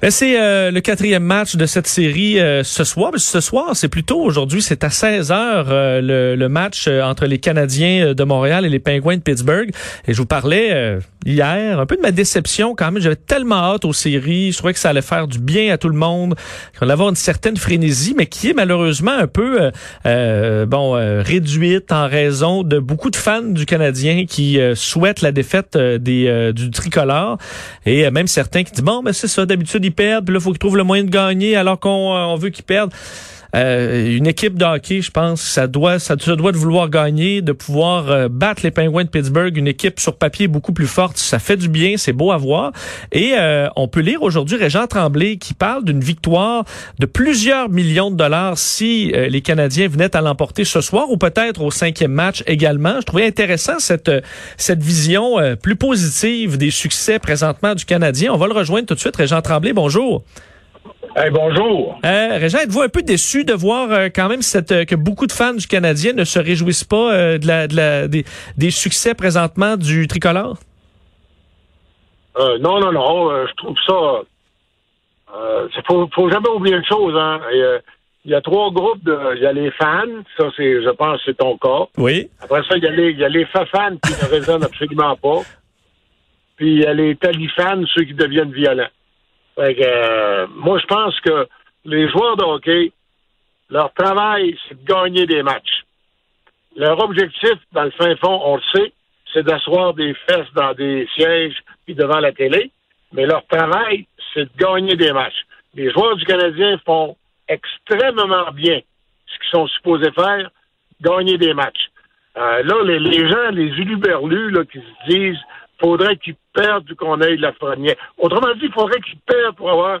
Ben, c'est euh, le quatrième match de cette série euh, ce soir. ce soir, c'est plutôt aujourd'hui, c'est à 16 heures euh, le, le, match entre les Canadiens de Montréal et les Penguins de Pittsburgh. Et je vous parlais hier un peu de ma déception quand même. J'avais tellement hâte aux séries. Je trouvais que ça allait faire du bien à tout le monde, qu'on allait avoir une certaine frénésie, mais qui est malheureusement un peu bon réduite en raison de beaucoup de fans du Canadien qui souhaitent la défaite des du tricolore et même certains qui disent bon, ben c'est ça d'habitude perdent, puis là, il faut qu'ils trouvent le moyen de gagner alors qu'on euh, veut qu'ils perdent. Euh, une équipe de je pense, ça doit, ça doit de vouloir gagner, de pouvoir euh, battre les Penguins de Pittsburgh, une équipe sur papier beaucoup plus forte. Ça fait du bien, c'est beau à voir. Et on peut lire aujourd'hui Régent Tremblay qui parle d'une victoire de plusieurs millions de dollars si les Canadiens venaient à l'emporter ce soir ou peut-être au cinquième match également. Je trouvais intéressant cette cette vision plus positive des succès présentement du Canadien. On va le rejoindre tout de suite. Régent Tremblay, bonjour. Hey, bonjour. Euh, Régent, êtes-vous un peu déçu de voir euh, quand même cette, euh, que beaucoup de fans du Canadien ne se réjouissent pas euh, de la, de la, des, des, succès présentement du tricolore? non, non, non. je trouve ça. Il faut, faut jamais oublier une chose. Hein. Il y a trois groupes de. Il y a les fans, ça c'est, je pense, c'est ton cas. Oui. Après ça, il y a les, il y a les fans qui ne raisonnent absolument pas. Puis il y a les talifans, ceux qui deviennent violents. Fait que, euh, moi, je pense que les joueurs de hockey, leur travail, c'est de gagner des matchs. Leur objectif, dans le fin fond, on le sait, c'est d'asseoir des fesses dans des sièges puis devant la télé. Mais leur travail, c'est de gagner des matchs. Les joueurs du Canadien font extrêmement bien ce qu'ils sont supposés faire, gagner des matchs. Euh, là, les, gens, les uluberlus, là, qui se disent faudrait qu'ils perdent qu'on ait la Lafrenière. Autrement dit, il faudrait qu'ils perdent pour avoir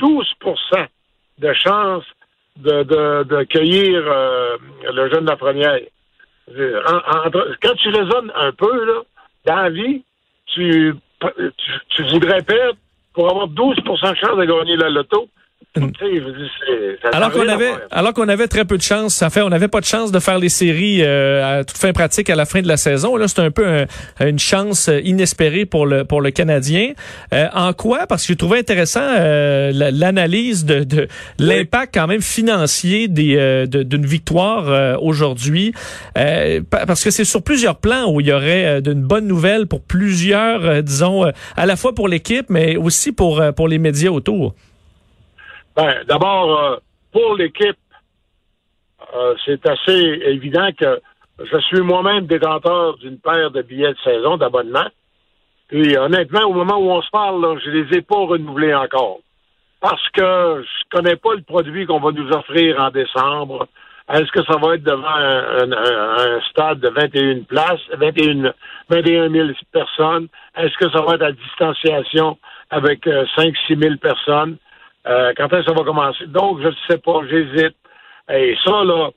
12% de chance de, de, de cueillir euh, le jeune Lafrenière. quand tu raisonnes un peu, là, dans la vie, tu, tu, tu voudrais perdre pour avoir 12% de chance de gagner la loto. Alors qu'on avait, alors qu'on avait très peu de chance, ça fait, on n'avait pas de chance de faire les séries euh, à toute fin pratique à la fin de la saison. Là, c'est un peu une chance inespérée pour le pour le Canadien. Euh, en quoi? Parce que je trouvais intéressant euh, l'analyse de, de l'impact quand même financier des d'une victoire aujourd'hui, parce que c'est sur plusieurs plans où il y aurait d'une bonne nouvelle pour plusieurs, disons, à la fois pour l'équipe, mais aussi pour pour les médias autour. Ben, d'abord, euh, pour l'équipe, euh, c'est assez évident que je suis moi-même détenteur d'une paire de billets de saison, d'abonnement. Puis honnêtement, au moment où on se parle, là, je les ai pas renouvelés encore. Parce que je connais pas le produit qu'on va nous offrir en décembre. Est-ce que ça va être devant un, stade de 21 places, 21, 21 000 personnes? Est-ce que ça va être à distanciation avec 5-6 euh, 000 personnes? Euh, quand est-ce que ça va commencer? Donc, je ne sais pas, j'hésite. Et ça, là,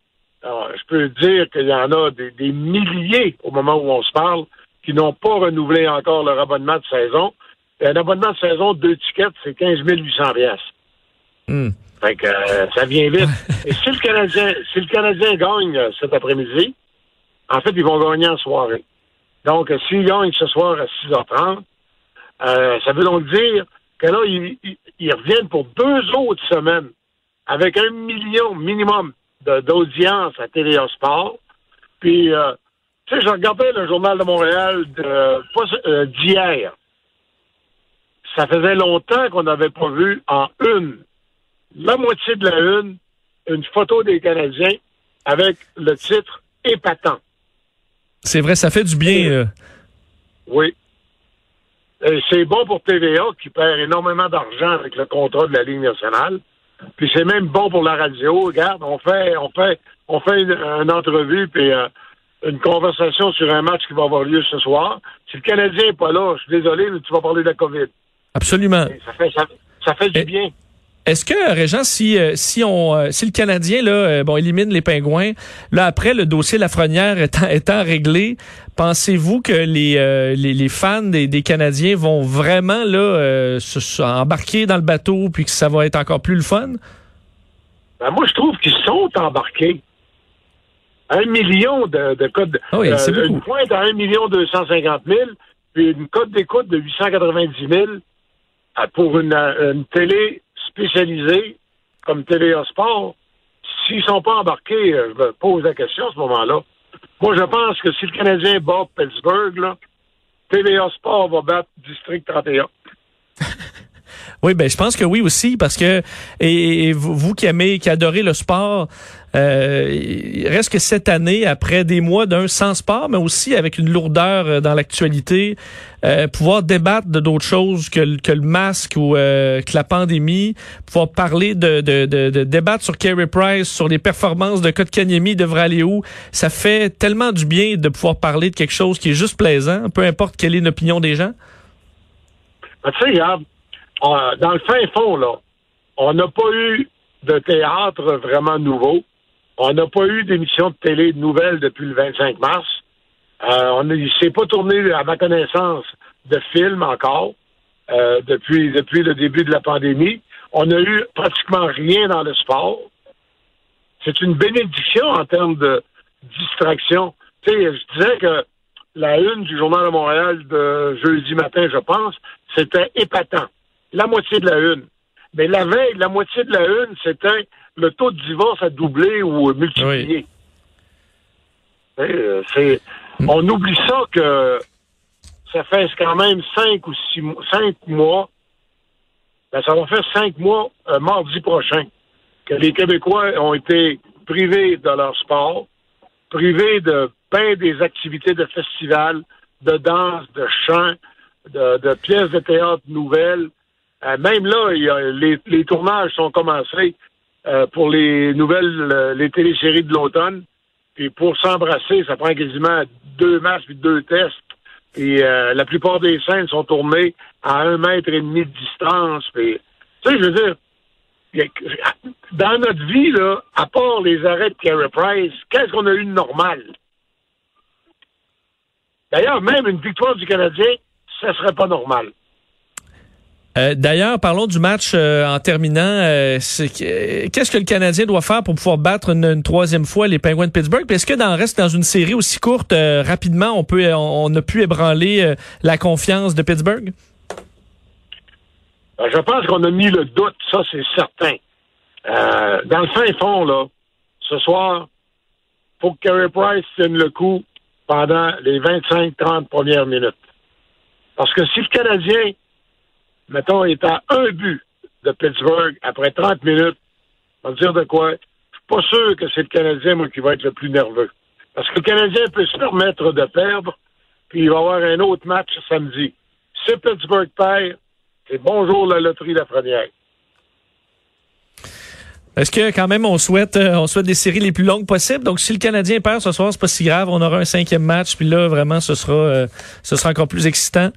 je peux dire qu'il y en a des, milliers au moment où on se parle qui n'ont pas renouvelé encore leur abonnement de saison. Et un abonnement de saison, deux tickets, c'est 15 800 mm. Fait que euh, ça vient vite. Et si le Canadien, si le Canadien gagne euh, cet après-midi, en fait, ils vont gagner en soirée. Donc, s'ils gagnent ce soir à 6h30, ça veut donc dire que là, ils, reviennent pour deux autres semaines avec un million minimum d'audience à TVA Sport. Puis, euh, tu sais, je regardais le Journal de Montréal euh, d'hier. Ça faisait longtemps qu'on n'avait pas vu en une, la moitié de la une, une photo des Canadiens avec le titre épatant. C'est vrai, ça fait du bien. Euh. Oui. Euh, c'est bon pour TVA qui perd énormément d'argent avec le contrat de la Ligue nationale. Puis c'est même bon pour la radio. Regarde, on fait, on fait, on fait une, entrevue, puis euh, une conversation sur un match qui va avoir lieu ce soir. Si le Canadien n'est pas là, je suis désolé, mais tu vas parler de la COVID. Absolument. Et ça fait, ça, ça fait du bien. Est-ce que Régent, si euh, si on euh, si le Canadien là euh, bon élimine les Pingouins, là après le dossier Lafrenière étant étant réglé, pensez-vous que les, euh, les les fans des, des Canadiens vont vraiment là euh, se, se embarquer dans le bateau puis que ça va être encore plus le fun? Ben, moi, je trouve qu'ils sont embarqués. Un million de, de codes. Ah oui, c'est beaucoup. une pointe à 1 million 250 000, puis une cote d'écoute de 890 000 euh, pour une, euh, une télé spécialisée comme TVA Sport. S'ils sont pas embarqués, euh, je me pose la question à ce moment-là. Moi, je pense que si le Canadien bat Pittsburgh, TVA Sport va battre District 31. Oui, ben je pense que oui aussi parce que et, vous, vous qui aimez, qui adorez le sport, il reste que cette année, après des mois d'un sans sport, mais aussi avec une lourdeur euh, dans l'actualité, euh, pouvoir débattre de d'autres choses que, que le masque ou euh, que la pandémie, pouvoir parler de, de, de, de débattre sur Carey Price, sur les performances de Kotkaniemi, devrait aller où, ça fait tellement du bien de pouvoir parler de quelque chose qui est juste plaisant, peu importe quelle est l'opinion des gens. Ben, tu sais, dans le fin fond, là, on n'a pas eu de théâtre vraiment nouveau. On n'a pas eu d'émission de télé nouvelle depuis le 25 mars. Euh, on ne s'est pas tourné, à ma connaissance, de film encore euh, depuis, depuis le début de la pandémie. On n'a eu pratiquement rien dans le sport. C'est une bénédiction en termes de distraction. Tu je disais que la une du Journal de Montréal de jeudi matin, je pense, c'était épatant. La moitié de la une. Mais la veille, la moitié de la une, c'était le taux de divorce a doublé ou multiplié. Euh, C'est, on oublie ça que ça fait quand même cinq ou six mois, cinq mois. Ben, ça va faire cinq mois euh, mardi prochain que les Québécois ont été privés de leur sport, privés de bien des activités de festivals, de danse, de chant, de, de pièces de théâtre nouvelles. Euh, même là, il y a- les, les tournages sont commencés euh, pour les nouvelles, euh, les téléséries de l'automne. Puis pour s'embrasser, ça prend quasiment deux matchs puis deux tests. Puis euh, la plupart des scènes sont tournées à un mètre et demi de distance. Tu sais, je veux dire, dans notre vie, là, à part les arrêts de Carey Price, qu'est-ce qu'on a eu de normal? D'ailleurs, même une victoire du Canadien, ça serait pas normal. Euh, D'ailleurs, parlons du match euh, en terminant. euh, Qu'est-ce que le Canadien doit faire pour pouvoir battre une, troisième fois les Penguins de Pittsburgh? Est-ce que dans reste dans une série aussi courte, euh, rapidement, on peut on, on a pu ébranler euh, la confiance de Pittsburgh? Je pense qu'on a mis le doute, ça c'est certain. Dans le fin fond, là, ce soir, faut que Carey Price tienne le coup pendant les 25-30 premières minutes. Parce que si le Canadien, mettons, est à un but de Pittsburgh après 30 minutes, on va dire de quoi, je suis pas sûr que c'est le Canadien, moi, qui va être le plus nerveux. Parce que le Canadien peut se permettre de perdre, puis il va y avoir un autre match samedi. Si Pittsburgh perd, c'est bonjour la loterie la première. Est-ce que quand même on souhaite euh, on souhaite des séries les plus longues possibles? Donc si le Canadien perd ce soir, c'est pas si grave, on aura un cinquième match, puis là vraiment ce sera euh, ce sera encore plus excitant.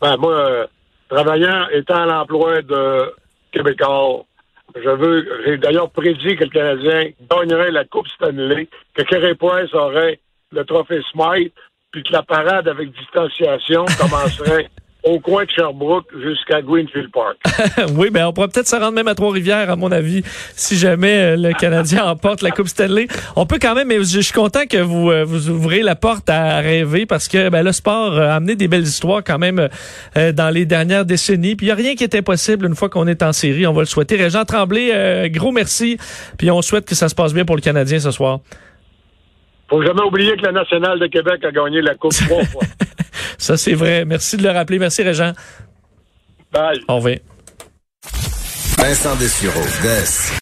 Ben, moi, euh, travaillant, étant à l'emploi de Québécois, je veux, j'ai d'ailleurs prédit que le Canadien gagnerait la Coupe Stanley, que Price aurait le trophée Smythe, puis que la parade avec distanciation commencerait au coin de Sherbrooke jusqu'à Greenfield Park. oui, ben on pourrait peut-être se rendre même à Trois-Rivières, à mon avis, si jamais euh, le Canadien emporte la Coupe Stanley. On peut quand même, mais je, je suis content que vous euh, vous ouvrez la porte à rêver parce que ben, le sport a amené des belles histoires quand même euh, dans les dernières décennies. Puis il n'y a rien qui est impossible une fois qu'on est en série. On va le souhaiter. Régent Tremblay, euh, gros merci. Puis on souhaite que ça se passe bien pour le Canadien ce soir. Faut jamais oublier que la Nationale de Québec a gagné la Coupe trois fois. Ça, c'est vrai. Merci de le rappeler. Merci, Régent. Bye. Au revoir. Vincent Dessureau, Des.